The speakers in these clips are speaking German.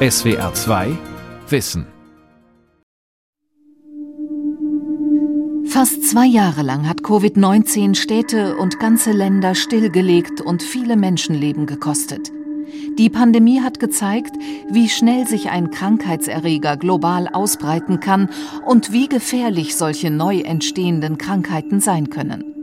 SWR 2 Wissen. Fast zwei Jahre lang hat Covid-19 Städte und ganze Länder stillgelegt und viele Menschenleben gekostet. Die Pandemie hat gezeigt, wie schnell sich ein Krankheitserreger global ausbreiten kann und wie gefährlich solche neu entstehenden Krankheiten sein können.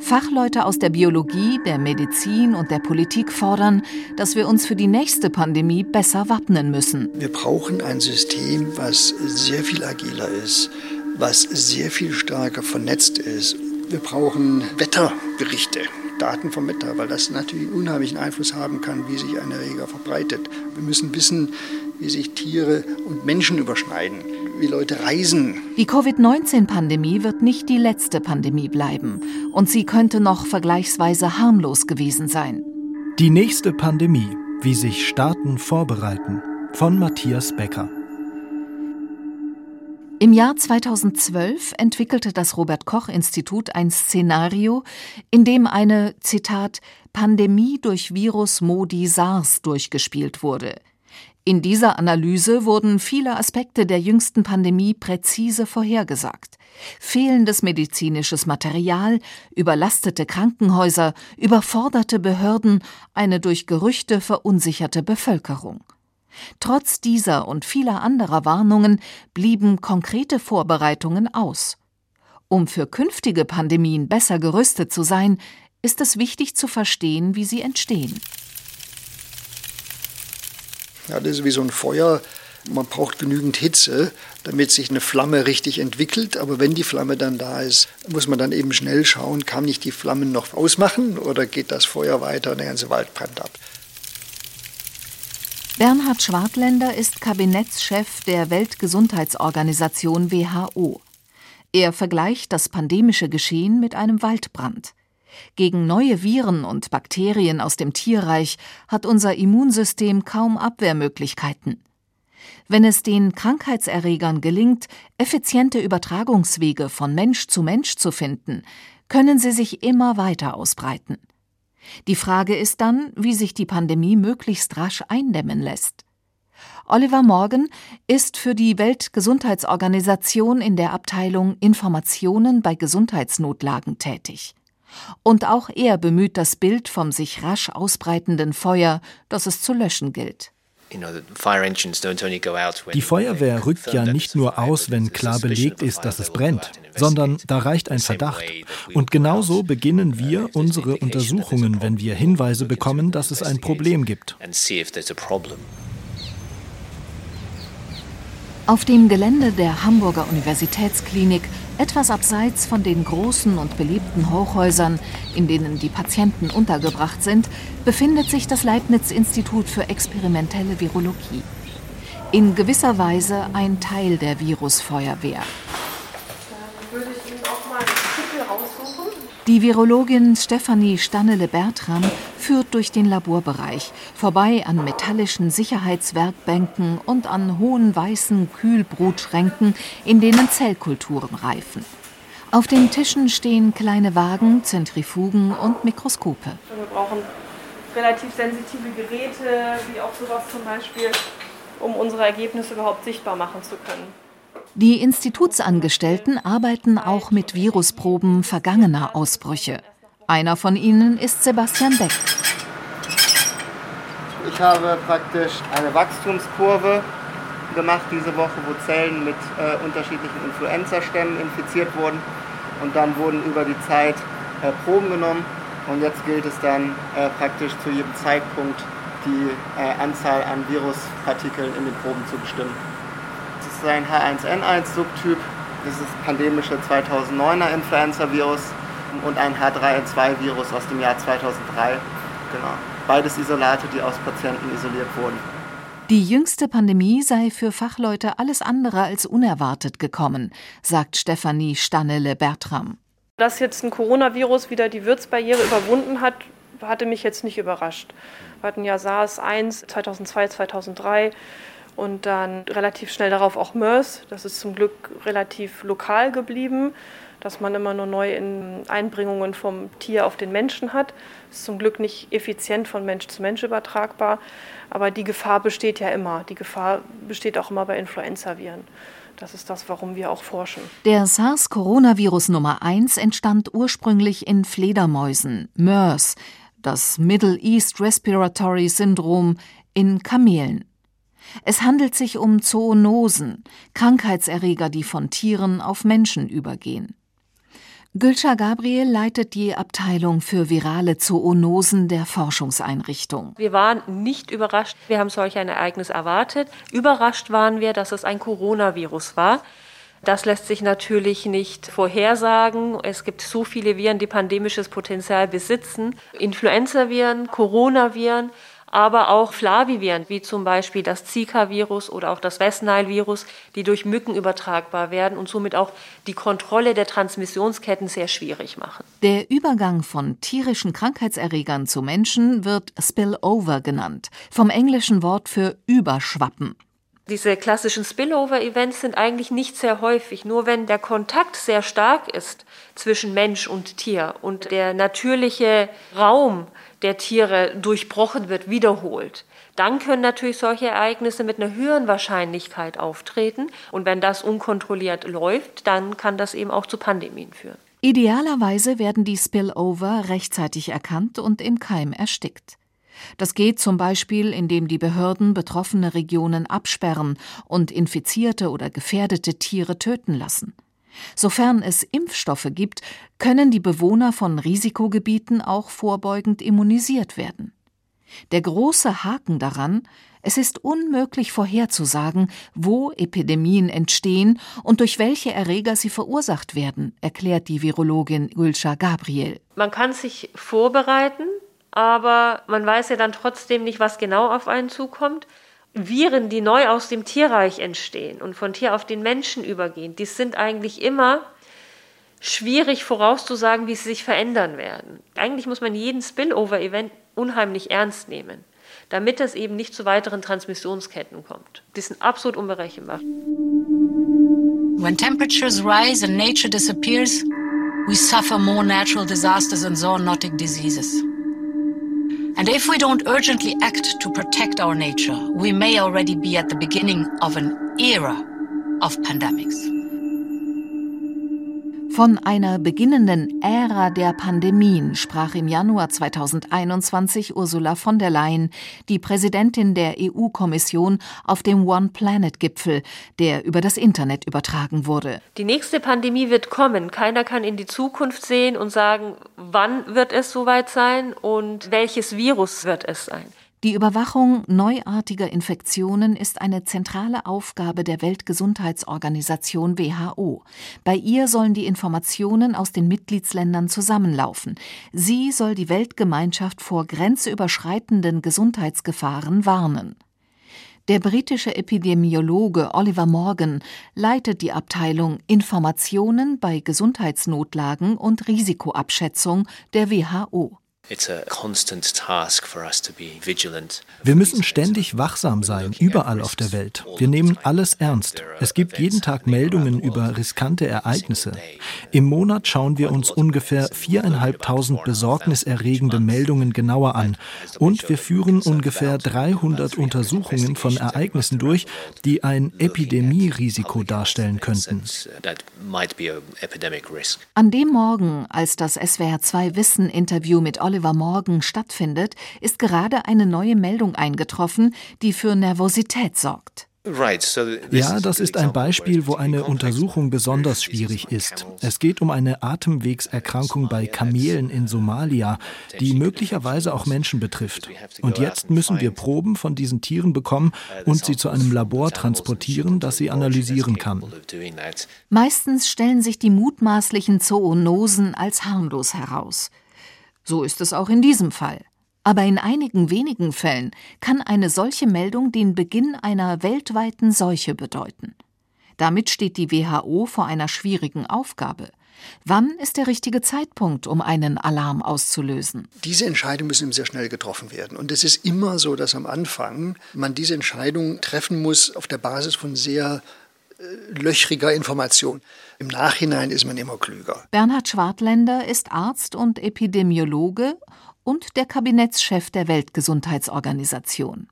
Fachleute aus der Biologie, der Medizin und der Politik fordern, dass wir uns für die nächste Pandemie besser wappnen müssen. Wir brauchen ein System, was sehr viel agiler ist, was sehr viel stärker vernetzt ist. Wir brauchen Wetterberichte. Daten vom Wetter, weil das natürlich unheimlichen Einfluss haben kann, wie sich ein Erreger verbreitet. Wir müssen wissen, wie sich Tiere und Menschen überschneiden wie Leute reisen. Die Covid-19-Pandemie wird nicht die letzte Pandemie bleiben und sie könnte noch vergleichsweise harmlos gewesen sein. Die nächste Pandemie, wie sich Staaten vorbereiten, von Matthias Becker. Im Jahr 2012 entwickelte das Robert Koch Institut ein Szenario, in dem eine Zitat Pandemie durch Virus Modi SARS durchgespielt wurde. In dieser Analyse wurden viele Aspekte der jüngsten Pandemie präzise vorhergesagt. Fehlendes medizinisches Material, überlastete Krankenhäuser, überforderte Behörden, eine durch Gerüchte verunsicherte Bevölkerung. Trotz dieser und vieler anderer Warnungen blieben konkrete Vorbereitungen aus. Um für künftige Pandemien besser gerüstet zu sein, ist es wichtig zu verstehen, wie sie entstehen. Ja, das ist wie so ein Feuer. Man braucht genügend Hitze, damit sich eine Flamme richtig entwickelt. Aber wenn die Flamme dann da ist, muss man dann eben schnell schauen, kann ich die Flammen noch ausmachen oder geht das Feuer weiter und der ganze Wald brennt ab. Bernhard Schwartländer ist Kabinettschef der Weltgesundheitsorganisation WHO. Er vergleicht das pandemische Geschehen mit einem Waldbrand. Gegen neue Viren und Bakterien aus dem Tierreich hat unser Immunsystem kaum Abwehrmöglichkeiten. Wenn es den Krankheitserregern gelingt, effiziente Übertragungswege von Mensch zu Mensch zu finden, können sie sich immer weiter ausbreiten. Die Frage ist dann, wie sich die Pandemie möglichst rasch eindämmen lässt. Oliver Morgan ist für die Weltgesundheitsorganisation in der Abteilung Informationen bei Gesundheitsnotlagen tätig. Und auch er bemüht das Bild vom sich rasch ausbreitenden Feuer, das es zu löschen gilt. Die Feuerwehr rückt ja nicht nur aus, wenn klar belegt ist, dass es brennt, sondern da reicht ein Verdacht. Und genauso beginnen wir unsere Untersuchungen, wenn wir Hinweise bekommen, dass es ein Problem gibt. Auf dem Gelände der Hamburger Universitätsklinik etwas abseits von den großen und beliebten Hochhäusern, in denen die Patienten untergebracht sind, befindet sich das Leibniz-Institut für experimentelle Virologie. In gewisser Weise ein Teil der Virusfeuerwehr. Die Virologin Stefanie Stannele-Bertram führt durch den Laborbereich, vorbei an metallischen Sicherheitswerkbänken und an hohen weißen Kühlbrutschränken, in denen Zellkulturen reifen. Auf den Tischen stehen kleine Wagen, Zentrifugen und Mikroskope. Wir brauchen relativ sensitive Geräte, wie auch sowas zum Beispiel, um unsere Ergebnisse überhaupt sichtbar machen zu können. Die Institutsangestellten arbeiten auch mit Virusproben vergangener Ausbrüche. Einer von ihnen ist Sebastian Beck. Ich habe praktisch eine Wachstumskurve gemacht diese Woche, wo Zellen mit äh, unterschiedlichen Influenzastämmen infiziert wurden. Und dann wurden über die Zeit äh, Proben genommen. Und jetzt gilt es dann äh, praktisch zu jedem Zeitpunkt die äh, Anzahl an Viruspartikeln in den Proben zu bestimmen ist ein H1N1-Subtyp. Das ist pandemische 2009er Influenza-Virus und ein H3N2-Virus aus dem Jahr 2003. Genau. Beides Isolate, die aus Patienten isoliert wurden. Die jüngste Pandemie sei für Fachleute alles andere als unerwartet gekommen, sagt Stefanie Stannele-Bertram. Dass jetzt ein Coronavirus wieder die Wirtsbarriere überwunden hat, hatte mich jetzt nicht überrascht. Wir hatten ja SARS-1 2002, 2003 und dann relativ schnell darauf auch MERS. Das ist zum Glück relativ lokal geblieben. dass man immer nur neue Einbringungen vom Tier auf den Menschen hat. Das ist zum Glück nicht effizient von Mensch zu Mensch übertragbar, aber die Gefahr besteht ja immer. Die Gefahr besteht auch immer bei Influenzaviren. Das ist das, warum wir auch forschen. Der SARS-Coronavirus Nummer 1 entstand ursprünglich in Fledermäusen, MERS, das Middle East Respiratory Syndrome, in Kamelen. Es handelt sich um Zoonosen, Krankheitserreger, die von Tieren auf Menschen übergehen. Gülscha Gabriel leitet die Abteilung für virale Zoonosen der Forschungseinrichtung. Wir waren nicht überrascht, wir haben solch ein Ereignis erwartet. Überrascht waren wir, dass es ein Coronavirus war. Das lässt sich natürlich nicht vorhersagen. Es gibt so viele Viren, die pandemisches Potenzial besitzen. Influenzaviren, Coronaviren aber auch Flaviviren, wie zum Beispiel das Zika-Virus oder auch das West Nile-Virus, die durch Mücken übertragbar werden und somit auch die Kontrolle der Transmissionsketten sehr schwierig machen. Der Übergang von tierischen Krankheitserregern zu Menschen wird Spillover genannt, vom englischen Wort für Überschwappen. Diese klassischen Spillover-Events sind eigentlich nicht sehr häufig. Nur wenn der Kontakt sehr stark ist zwischen Mensch und Tier und der natürliche Raum der Tiere durchbrochen wird, wiederholt. Dann können natürlich solche Ereignisse mit einer höheren Wahrscheinlichkeit auftreten. Und wenn das unkontrolliert läuft, dann kann das eben auch zu Pandemien führen. Idealerweise werden die Spillover rechtzeitig erkannt und im Keim erstickt. Das geht zum Beispiel, indem die Behörden betroffene Regionen absperren und infizierte oder gefährdete Tiere töten lassen. Sofern es Impfstoffe gibt, können die Bewohner von Risikogebieten auch vorbeugend immunisiert werden. Der große Haken daran, es ist unmöglich vorherzusagen, wo Epidemien entstehen und durch welche Erreger sie verursacht werden, erklärt die Virologin Gülscha Gabriel. Man kann sich vorbereiten, aber man weiß ja dann trotzdem nicht, was genau auf einen zukommt. Viren, die neu aus dem Tierreich entstehen und von Tier auf den Menschen übergehen, die sind eigentlich immer schwierig vorauszusagen, wie sie sich verändern werden. Eigentlich muss man jeden Spillover-Event unheimlich ernst nehmen, damit es eben nicht zu weiteren Transmissionsketten kommt. Die sind absolut unberechenbar. When temperatures rise and nature disappears, we suffer more natural disasters and zoonotic diseases. And if we don't urgently act to protect our nature, we may already be at the beginning of an era of pandemics. Von einer beginnenden Ära der Pandemien sprach im Januar 2021 Ursula von der Leyen, die Präsidentin der EU-Kommission, auf dem One Planet-Gipfel, der über das Internet übertragen wurde. Die nächste Pandemie wird kommen. Keiner kann in die Zukunft sehen und sagen, wann wird es soweit sein und welches Virus wird es sein. Die Überwachung neuartiger Infektionen ist eine zentrale Aufgabe der Weltgesundheitsorganisation WHO. Bei ihr sollen die Informationen aus den Mitgliedsländern zusammenlaufen. Sie soll die Weltgemeinschaft vor grenzüberschreitenden Gesundheitsgefahren warnen. Der britische Epidemiologe Oliver Morgan leitet die Abteilung Informationen bei Gesundheitsnotlagen und Risikoabschätzung der WHO. Wir müssen ständig wachsam sein, überall auf der Welt. Wir nehmen alles ernst. Es gibt jeden Tag Meldungen über riskante Ereignisse. Im Monat schauen wir uns ungefähr viereinhalbtausend besorgniserregende Meldungen genauer an. Und wir führen ungefähr 300 Untersuchungen von Ereignissen durch, die ein Epidemierisiko darstellen könnten. An dem Morgen, als das SWR2 Wissen-Interview mit Oliver Oliver Morgan stattfindet, ist gerade eine neue Meldung eingetroffen, die für Nervosität sorgt. Ja, das ist ein Beispiel, wo eine Untersuchung besonders schwierig ist. Es geht um eine Atemwegserkrankung bei Kamelen in Somalia, die möglicherweise auch Menschen betrifft. Und jetzt müssen wir Proben von diesen Tieren bekommen und sie zu einem Labor transportieren, das sie analysieren kann. Meistens stellen sich die mutmaßlichen Zoonosen als harmlos heraus. So ist es auch in diesem Fall. Aber in einigen wenigen Fällen kann eine solche Meldung den Beginn einer weltweiten Seuche bedeuten. Damit steht die WHO vor einer schwierigen Aufgabe. Wann ist der richtige Zeitpunkt, um einen Alarm auszulösen? Diese Entscheidungen müssen sehr schnell getroffen werden. Und es ist immer so, dass am Anfang man diese Entscheidung treffen muss auf der Basis von sehr löchriger Information. Im Nachhinein ist man immer klüger. Bernhard Schwartländer ist Arzt und Epidemiologe und der Kabinettschef der Weltgesundheitsorganisation.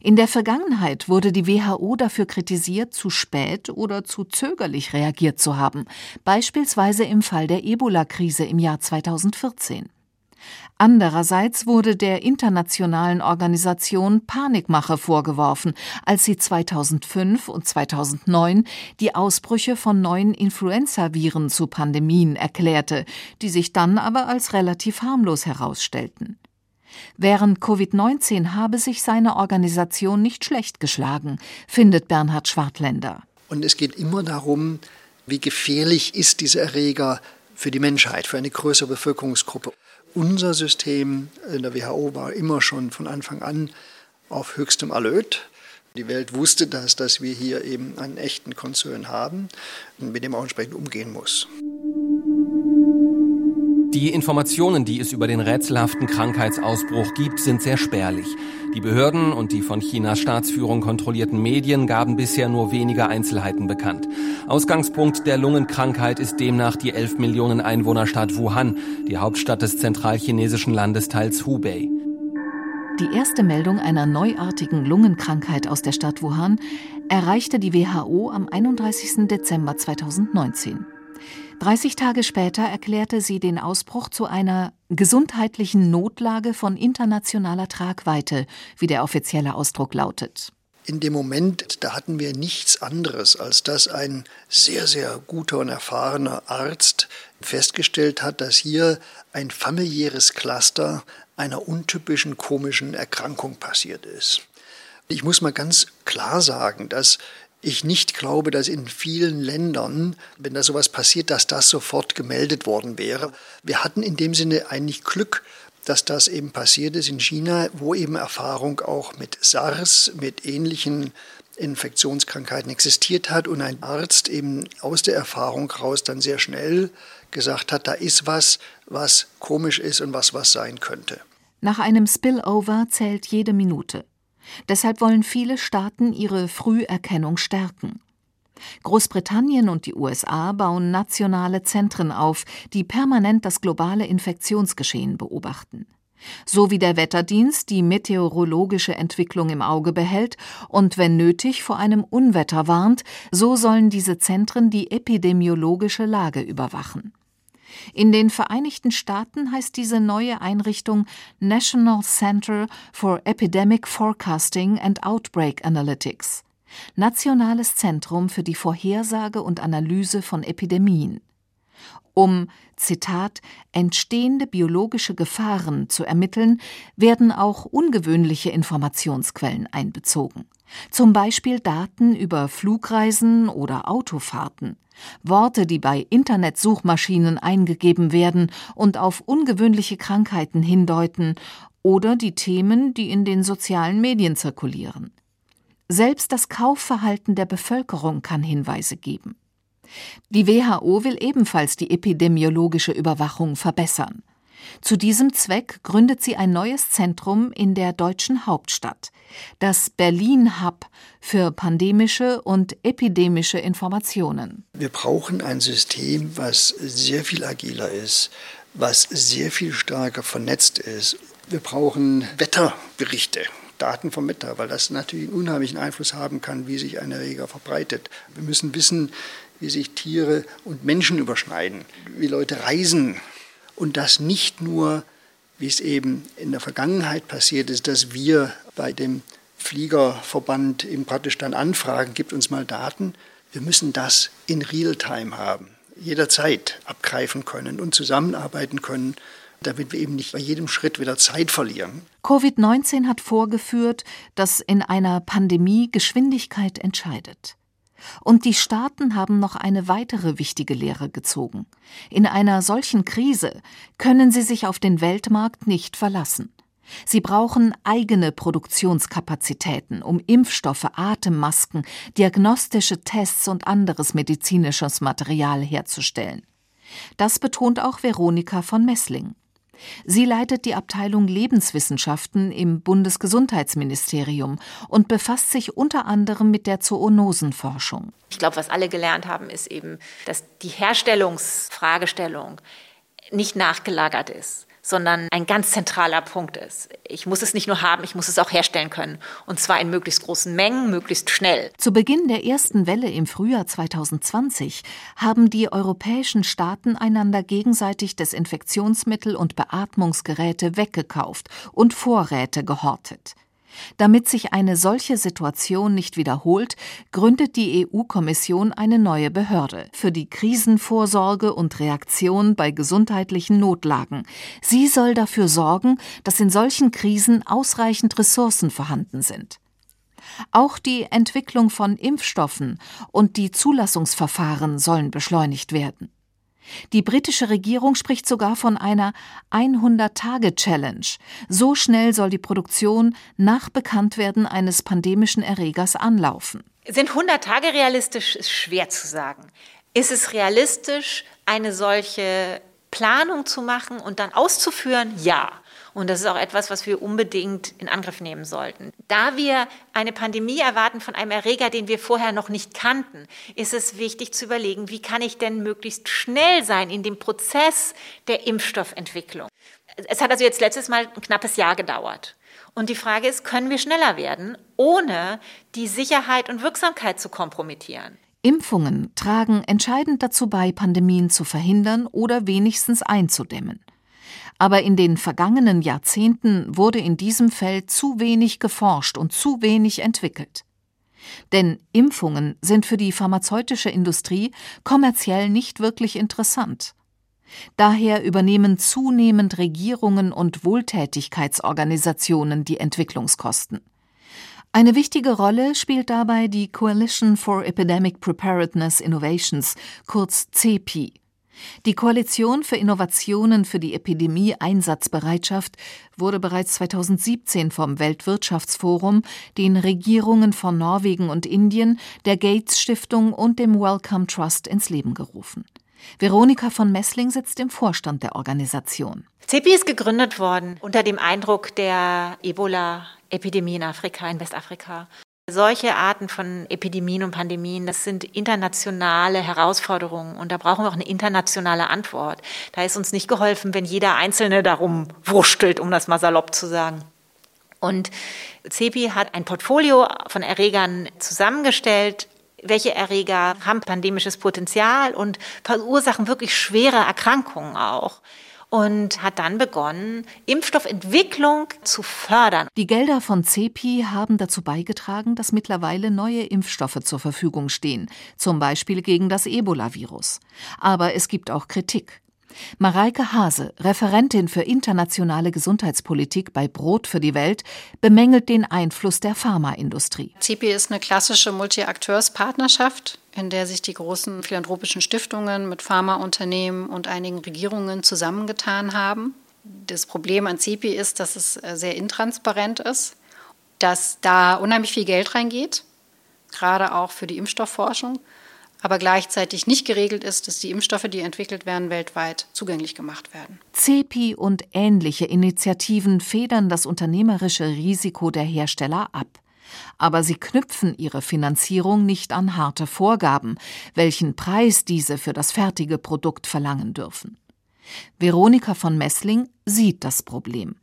In der Vergangenheit wurde die WHO dafür kritisiert, zu spät oder zu zögerlich reagiert zu haben, beispielsweise im Fall der Ebola-Krise im Jahr 2014. Andererseits wurde der internationalen Organisation Panikmache vorgeworfen, als sie 2005 und 2009 die Ausbrüche von neuen Influenzaviren zu Pandemien erklärte, die sich dann aber als relativ harmlos herausstellten. Während Covid-19 habe sich seine Organisation nicht schlecht geschlagen, findet Bernhard Schwartländer. Und es geht immer darum, wie gefährlich ist dieser Erreger für die Menschheit, für eine größere Bevölkerungsgruppe. Unser System in der WHO war immer schon von Anfang an auf höchstem Alert. Die Welt wusste das, dass wir hier eben einen echten Konzern haben und mit dem auch entsprechend umgehen muss. Die Informationen, die es über den rätselhaften Krankheitsausbruch gibt, sind sehr spärlich. Die Behörden und die von Chinas Staatsführung kontrollierten Medien gaben bisher nur wenige Einzelheiten bekannt. Ausgangspunkt der Lungenkrankheit ist demnach die 11 Millionen Einwohnerstadt Wuhan, die Hauptstadt des zentralchinesischen Landesteils Hubei. Die erste Meldung einer neuartigen Lungenkrankheit aus der Stadt Wuhan erreichte die WHO am 31. Dezember 2019. 30 Tage später erklärte sie den Ausbruch zu einer gesundheitlichen Notlage von internationaler Tragweite, wie der offizielle Ausdruck lautet. In dem Moment, da hatten wir nichts anderes, als dass ein sehr, sehr guter und erfahrener Arzt festgestellt hat, dass hier ein familiäres Cluster einer untypischen komischen Erkrankung passiert ist. Ich muss mal ganz klar sagen, dass ich nicht glaube, dass in vielen Ländern, wenn da sowas passiert, dass das sofort gemeldet worden wäre. Wir hatten in dem Sinne eigentlich Glück, dass das eben passiert ist in China, wo eben Erfahrung auch mit SARS, mit ähnlichen Infektionskrankheiten existiert hat und ein Arzt eben aus der Erfahrung raus dann sehr schnell gesagt hat, da ist was, was komisch ist und was was sein könnte. Nach einem Spillover zählt jede Minute. Deshalb wollen viele Staaten ihre Früherkennung stärken. Großbritannien und die USA bauen nationale Zentren auf, die permanent das globale Infektionsgeschehen beobachten. So wie der Wetterdienst die meteorologische Entwicklung im Auge behält und wenn nötig vor einem Unwetter warnt, so sollen diese Zentren die epidemiologische Lage überwachen. In den Vereinigten Staaten heißt diese neue Einrichtung National Center for Epidemic Forecasting and Outbreak Analytics Nationales Zentrum für die Vorhersage und Analyse von Epidemien um, Zitat, entstehende biologische Gefahren zu ermitteln, werden auch ungewöhnliche Informationsquellen einbezogen. Zum Beispiel Daten über Flugreisen oder Autofahrten, Worte, die bei Internetsuchmaschinen eingegeben werden und auf ungewöhnliche Krankheiten hindeuten, oder die Themen, die in den sozialen Medien zirkulieren. Selbst das Kaufverhalten der Bevölkerung kann Hinweise geben. Die WHO will ebenfalls die epidemiologische Überwachung verbessern. Zu diesem Zweck gründet sie ein neues Zentrum in der deutschen Hauptstadt, das Berlin Hub für pandemische und epidemische Informationen. Wir brauchen ein System, was sehr viel agiler ist, was sehr viel stärker vernetzt ist. Wir brauchen Wetterberichte. Daten vom Wetter, weil das natürlich einen unheimlichen Einfluss haben kann, wie sich ein Erreger verbreitet. Wir müssen wissen, wie sich Tiere und Menschen überschneiden, wie Leute reisen, und das nicht nur, wie es eben in der Vergangenheit passiert ist, dass wir bei dem Fliegerverband eben praktisch dann anfragen, gibt uns mal Daten. Wir müssen das in Realtime haben, jederzeit abgreifen können und zusammenarbeiten können, damit wir eben nicht bei jedem Schritt wieder Zeit verlieren. Covid-19 hat vorgeführt, dass in einer Pandemie Geschwindigkeit entscheidet. Und die Staaten haben noch eine weitere wichtige Lehre gezogen. In einer solchen Krise können sie sich auf den Weltmarkt nicht verlassen. Sie brauchen eigene Produktionskapazitäten, um Impfstoffe, Atemmasken, diagnostische Tests und anderes medizinisches Material herzustellen. Das betont auch Veronika von Messling. Sie leitet die Abteilung Lebenswissenschaften im Bundesgesundheitsministerium und befasst sich unter anderem mit der Zoonosenforschung. Ich glaube, was alle gelernt haben, ist eben, dass die Herstellungsfragestellung nicht nachgelagert ist sondern ein ganz zentraler Punkt ist. Ich muss es nicht nur haben, ich muss es auch herstellen können. Und zwar in möglichst großen Mengen, möglichst schnell. Zu Beginn der ersten Welle im Frühjahr 2020 haben die europäischen Staaten einander gegenseitig Desinfektionsmittel und Beatmungsgeräte weggekauft und Vorräte gehortet. Damit sich eine solche Situation nicht wiederholt, gründet die EU-Kommission eine neue Behörde für die Krisenvorsorge und Reaktion bei gesundheitlichen Notlagen. Sie soll dafür sorgen, dass in solchen Krisen ausreichend Ressourcen vorhanden sind. Auch die Entwicklung von Impfstoffen und die Zulassungsverfahren sollen beschleunigt werden. Die britische Regierung spricht sogar von einer 100-Tage-Challenge. So schnell soll die Produktion nach Bekanntwerden eines pandemischen Erregers anlaufen. Sind 100 Tage realistisch? Ist schwer zu sagen. Ist es realistisch, eine solche Planung zu machen und dann auszuführen? Ja. Und das ist auch etwas, was wir unbedingt in Angriff nehmen sollten. Da wir eine Pandemie erwarten von einem Erreger, den wir vorher noch nicht kannten, ist es wichtig zu überlegen, wie kann ich denn möglichst schnell sein in dem Prozess der Impfstoffentwicklung. Es hat also jetzt letztes Mal ein knappes Jahr gedauert. Und die Frage ist, können wir schneller werden, ohne die Sicherheit und Wirksamkeit zu kompromittieren? Impfungen tragen entscheidend dazu bei, Pandemien zu verhindern oder wenigstens einzudämmen aber in den vergangenen Jahrzehnten wurde in diesem Feld zu wenig geforscht und zu wenig entwickelt. Denn Impfungen sind für die pharmazeutische Industrie kommerziell nicht wirklich interessant. Daher übernehmen zunehmend Regierungen und Wohltätigkeitsorganisationen die Entwicklungskosten. Eine wichtige Rolle spielt dabei die Coalition for Epidemic Preparedness Innovations, kurz CEPI. Die Koalition für Innovationen für die Epidemie-Einsatzbereitschaft wurde bereits 2017 vom Weltwirtschaftsforum, den Regierungen von Norwegen und Indien, der Gates Stiftung und dem Wellcome Trust ins Leben gerufen. Veronika von Messling sitzt im Vorstand der Organisation. CEPI ist gegründet worden unter dem Eindruck der Ebola-Epidemie in Afrika, in Westafrika. Solche Arten von Epidemien und Pandemien, das sind internationale Herausforderungen und da brauchen wir auch eine internationale Antwort. Da ist uns nicht geholfen, wenn jeder Einzelne darum wurschtelt, um das mal salopp zu sagen. Und CEPI hat ein Portfolio von Erregern zusammengestellt, welche Erreger haben pandemisches Potenzial und verursachen wirklich schwere Erkrankungen auch und hat dann begonnen, Impfstoffentwicklung zu fördern. Die Gelder von CEPI haben dazu beigetragen, dass mittlerweile neue Impfstoffe zur Verfügung stehen, zum Beispiel gegen das Ebola-Virus. Aber es gibt auch Kritik. Mareike Hase, Referentin für internationale Gesundheitspolitik bei Brot für die Welt, bemängelt den Einfluss der Pharmaindustrie. CEPI ist eine klassische Multi-Akteurs-Partnerschaft, in der sich die großen philanthropischen Stiftungen mit Pharmaunternehmen und einigen Regierungen zusammengetan haben. Das Problem an CEPI ist, dass es äh, sehr intransparent ist, dass da unheimlich viel Geld reingeht, gerade auch für die Impfstoffforschung aber gleichzeitig nicht geregelt ist, dass die Impfstoffe, die entwickelt werden, weltweit zugänglich gemacht werden. CEPI und ähnliche Initiativen federn das unternehmerische Risiko der Hersteller ab. Aber sie knüpfen ihre Finanzierung nicht an harte Vorgaben, welchen Preis diese für das fertige Produkt verlangen dürfen. Veronika von Messling sieht das Problem,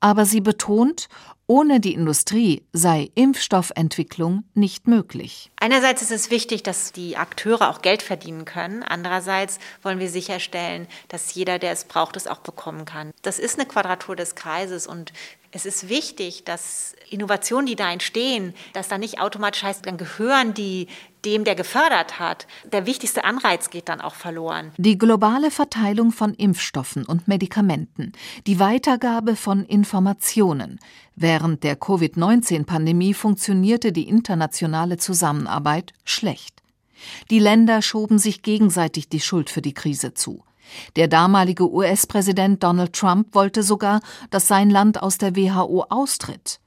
aber sie betont, ohne die Industrie sei Impfstoffentwicklung nicht möglich. Einerseits ist es wichtig, dass die Akteure auch Geld verdienen können. Andererseits wollen wir sicherstellen, dass jeder, der es braucht, es auch bekommen kann. Das ist eine Quadratur des Kreises und es ist wichtig, dass Innovationen, die da entstehen, dass da nicht automatisch heißt, dann gehören die dem, der gefördert hat. Der wichtigste Anreiz geht dann auch verloren. Die globale Verteilung von Impfstoffen und Medikamenten, die Weitergabe von Informationen. Während der Covid-19-Pandemie funktionierte die internationale Zusammenarbeit schlecht. Die Länder schoben sich gegenseitig die Schuld für die Krise zu. Der damalige US-Präsident Donald Trump wollte sogar, dass sein Land aus der WHO austritt.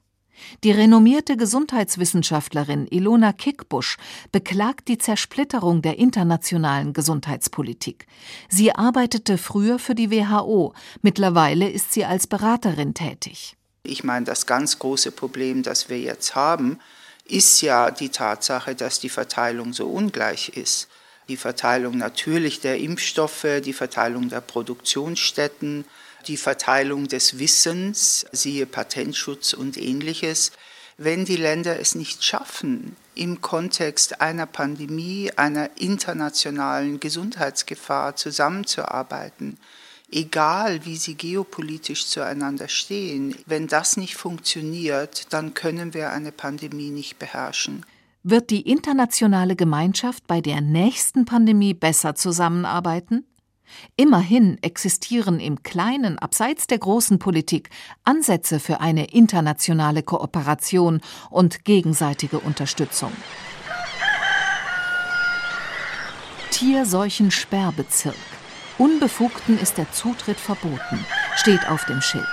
Die renommierte Gesundheitswissenschaftlerin Ilona Kickbusch beklagt die Zersplitterung der internationalen Gesundheitspolitik. Sie arbeitete früher für die WHO, mittlerweile ist sie als Beraterin tätig. Ich meine, das ganz große Problem, das wir jetzt haben, ist ja die Tatsache, dass die Verteilung so ungleich ist. Die Verteilung natürlich der Impfstoffe, die Verteilung der Produktionsstätten, die Verteilung des Wissens, siehe Patentschutz und ähnliches, wenn die Länder es nicht schaffen, im Kontext einer Pandemie, einer internationalen Gesundheitsgefahr zusammenzuarbeiten, egal wie sie geopolitisch zueinander stehen, wenn das nicht funktioniert, dann können wir eine Pandemie nicht beherrschen. Wird die internationale Gemeinschaft bei der nächsten Pandemie besser zusammenarbeiten? Immerhin existieren im Kleinen abseits der großen Politik Ansätze für eine internationale Kooperation und gegenseitige Unterstützung. Tierseuchensperrbezirk. Unbefugten ist der Zutritt verboten, steht auf dem Schild.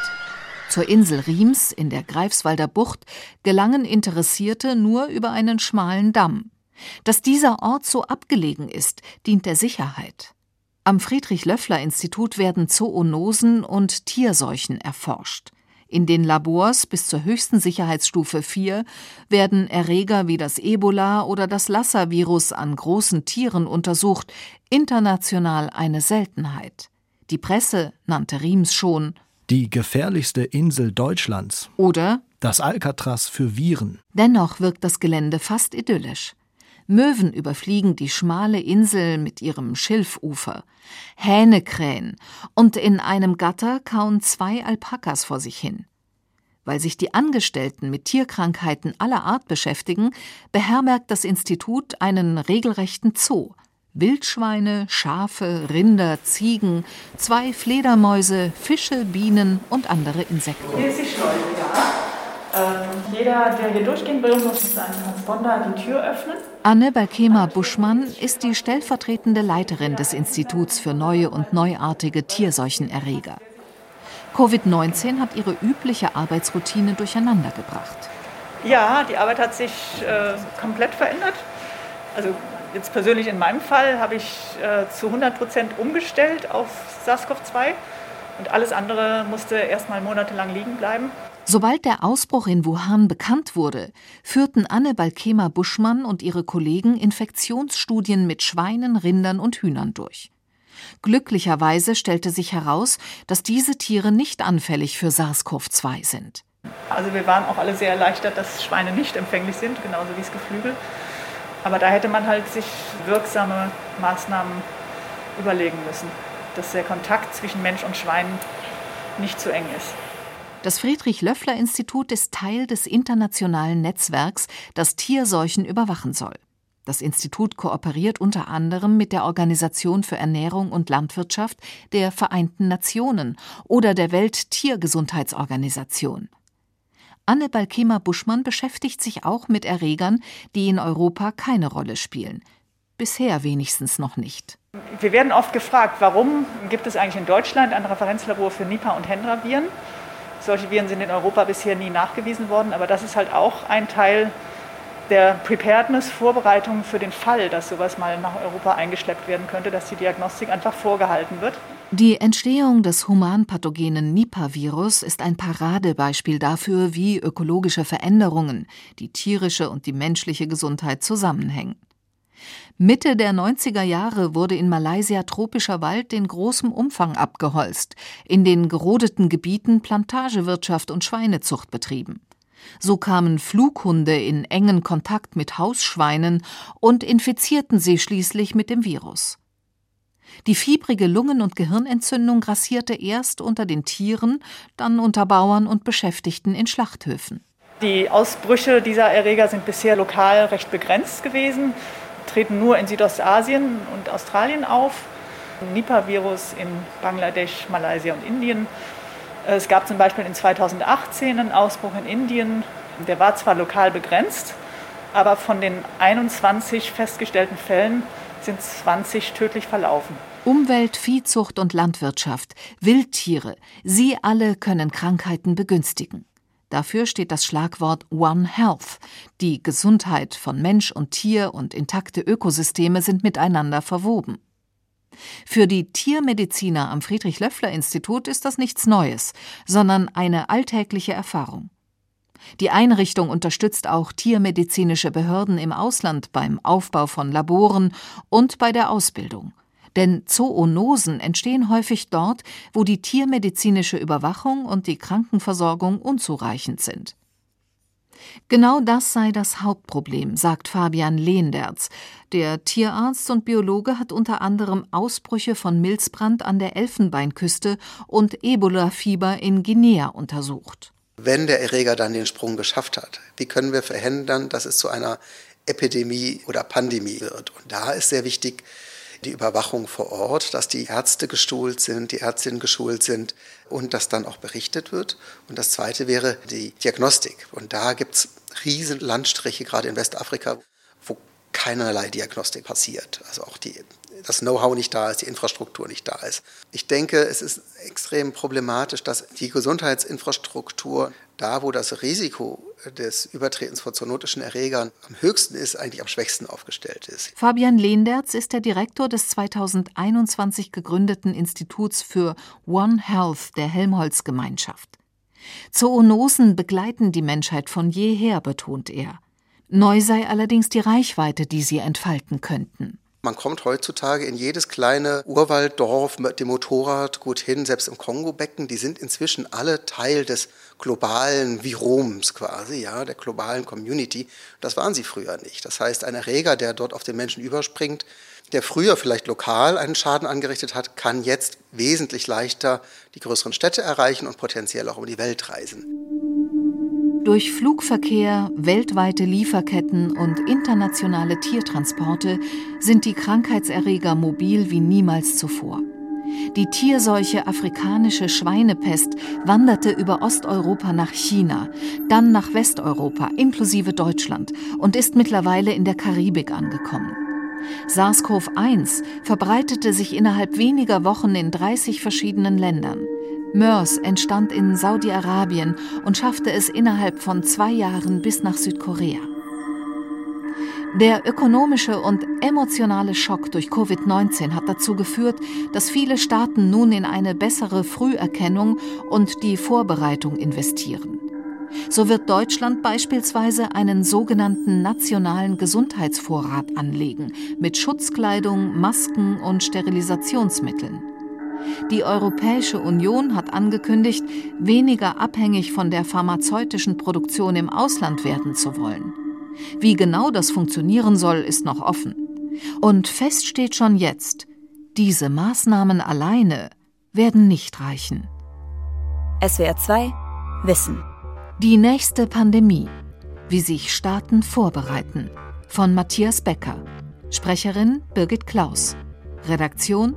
Zur Insel Riems in der Greifswalder Bucht gelangen Interessierte nur über einen schmalen Damm. Dass dieser Ort so abgelegen ist, dient der Sicherheit. Am Friedrich-Löffler-Institut werden Zoonosen und Tierseuchen erforscht. In den Labors bis zur höchsten Sicherheitsstufe 4 werden Erreger wie das Ebola oder das Lassa-Virus an großen Tieren untersucht, international eine Seltenheit. Die Presse nannte Riems schon die gefährlichste Insel Deutschlands oder das Alcatraz für Viren. Dennoch wirkt das Gelände fast idyllisch. Möwen überfliegen die schmale Insel mit ihrem Schilfufer, Hähne krähen und in einem Gatter kauen zwei Alpakas vor sich hin. Weil sich die Angestellten mit Tierkrankheiten aller Art beschäftigen, beherbergt das Institut einen regelrechten Zoo. Wildschweine, Schafe, Rinder, Ziegen, zwei Fledermäuse, Fische, Bienen und andere Insekten. Hier ist die Schleuse, ja. Ähm, jeder, der hier durchgehen will, muss seinem Transponder die Tür öffnen. Anne Berkema-Buschmann ist die stellvertretende Leiterin des Instituts für neue und neuartige Tierseuchenerreger. Covid-19 hat ihre übliche Arbeitsroutine durcheinandergebracht. Ja, die Arbeit hat sich äh, komplett verändert. Also jetzt persönlich in meinem Fall habe ich äh, zu 100 Prozent umgestellt auf SARS-CoV-2 und alles andere musste erst mal monatelang liegen bleiben. Sobald der Ausbruch in Wuhan bekannt wurde, führten Anne Balkema-Buschmann und ihre Kollegen Infektionsstudien mit Schweinen, Rindern und Hühnern durch. Glücklicherweise stellte sich heraus, dass diese Tiere nicht anfällig für SARS-CoV-2 sind. Also wir waren auch alle sehr erleichtert, dass Schweine nicht empfänglich sind, genauso wie das Geflügel. Aber da hätte man halt sich wirksame Maßnahmen überlegen müssen, dass der Kontakt zwischen Mensch und Schwein nicht zu eng ist. Das Friedrich-Löffler-Institut ist Teil des internationalen Netzwerks, das Tierseuchen überwachen soll. Das Institut kooperiert unter anderem mit der Organisation für Ernährung und Landwirtschaft der Vereinten Nationen oder der Welttiergesundheitsorganisation. Anne Balkema-Buschmann beschäftigt sich auch mit Erregern, die in Europa keine Rolle spielen. Bisher wenigstens noch nicht. Wir werden oft gefragt, warum gibt es eigentlich in Deutschland ein Referenzlabor für Nipah und Hendra-Viren? Solche Viren sind in Europa bisher nie nachgewiesen worden, aber das ist halt auch ein Teil der Preparedness, Vorbereitung für den Fall, dass sowas mal nach Europa eingeschleppt werden könnte, dass die Diagnostik einfach vorgehalten wird. Die Entstehung des humanpathogenen Nipah-Virus ist ein Paradebeispiel dafür, wie ökologische Veränderungen, die tierische und die menschliche Gesundheit zusammenhängen. Mitte der 90er Jahre wurde in Malaysia tropischer Wald in großem Umfang abgeholzt, in den gerodeten Gebieten Plantagewirtschaft und Schweinezucht betrieben. So kamen Flughunde in engen Kontakt mit Hausschweinen und infizierten sie schließlich mit dem Virus. Die fiebrige Lungen- und Gehirnentzündung grassierte erst unter den Tieren, dann unter Bauern und Beschäftigten in Schlachthöfen. Die Ausbrüche dieser Erreger sind bisher lokal recht begrenzt gewesen treten nur in Südostasien und Australien auf. Nipah-Virus in Bangladesch, Malaysia und Indien. Es gab zum Beispiel in 2018 einen Ausbruch in Indien. Der war zwar lokal begrenzt, aber von den 21 festgestellten Fällen sind 20 tödlich verlaufen. Umwelt, Viehzucht und Landwirtschaft, Wildtiere, sie alle können Krankheiten begünstigen. Dafür steht das Schlagwort One Health. Die Gesundheit von Mensch und Tier und intakte Ökosysteme sind miteinander verwoben. Für die Tiermediziner am Friedrich-Löffler-Institut ist das nichts Neues, sondern eine alltägliche Erfahrung. Die Einrichtung unterstützt auch tiermedizinische Behörden im Ausland beim Aufbau von Laboren und bei der Ausbildung. Denn Zoonosen entstehen häufig dort, wo die tiermedizinische Überwachung und die Krankenversorgung unzureichend sind. Genau das sei das Hauptproblem, sagt Fabian Lehnderz. Der Tierarzt und Biologe hat unter anderem Ausbrüche von Milzbrand an der Elfenbeinküste und Ebola-Fieber in Guinea untersucht. Wenn der Erreger dann den Sprung geschafft hat, wie können wir verhindern, dass es zu einer Epidemie oder Pandemie wird? Und da ist sehr wichtig, die Überwachung vor Ort, dass die Ärzte geschult sind, die Ärztinnen geschult sind und dass dann auch berichtet wird. Und das Zweite wäre die Diagnostik. Und da gibt es riesen Landstriche, gerade in Westafrika, wo keinerlei Diagnostik passiert. Also auch die, das Know-how nicht da ist, die Infrastruktur nicht da ist. Ich denke, es ist extrem problematisch, dass die Gesundheitsinfrastruktur da, wo das Risiko des Übertretens von zoonotischen Erregern am höchsten ist, eigentlich am schwächsten aufgestellt ist. Fabian Lehnderz ist der Direktor des 2021 gegründeten Instituts für One Health der Helmholtz-Gemeinschaft. Zoonosen begleiten die Menschheit von jeher, betont er. Neu sei allerdings die Reichweite, die sie entfalten könnten. Man kommt heutzutage in jedes kleine Urwalddorf mit dem Motorrad gut hin, selbst im Kongo-Becken. Die sind inzwischen alle Teil des globalen Viroms quasi, ja, der globalen Community. Das waren sie früher nicht. Das heißt, ein Erreger, der dort auf den Menschen überspringt, der früher vielleicht lokal einen Schaden angerichtet hat, kann jetzt wesentlich leichter die größeren Städte erreichen und potenziell auch um die Welt reisen. Durch Flugverkehr, weltweite Lieferketten und internationale Tiertransporte sind die Krankheitserreger mobil wie niemals zuvor. Die Tierseuche afrikanische Schweinepest wanderte über Osteuropa nach China, dann nach Westeuropa inklusive Deutschland und ist mittlerweile in der Karibik angekommen. SARS-CoV-1 verbreitete sich innerhalb weniger Wochen in 30 verschiedenen Ländern. MERS entstand in Saudi-Arabien und schaffte es innerhalb von zwei Jahren bis nach Südkorea. Der ökonomische und emotionale Schock durch Covid-19 hat dazu geführt, dass viele Staaten nun in eine bessere Früherkennung und die Vorbereitung investieren. So wird Deutschland beispielsweise einen sogenannten nationalen Gesundheitsvorrat anlegen mit Schutzkleidung, Masken und Sterilisationsmitteln. Die Europäische Union hat angekündigt, weniger abhängig von der pharmazeutischen Produktion im Ausland werden zu wollen. Wie genau das funktionieren soll, ist noch offen. Und fest steht schon jetzt, diese Maßnahmen alleine werden nicht reichen. SWR 2 Wissen. Die nächste Pandemie. Wie sich Staaten vorbereiten. Von Matthias Becker. Sprecherin Birgit Klaus. Redaktion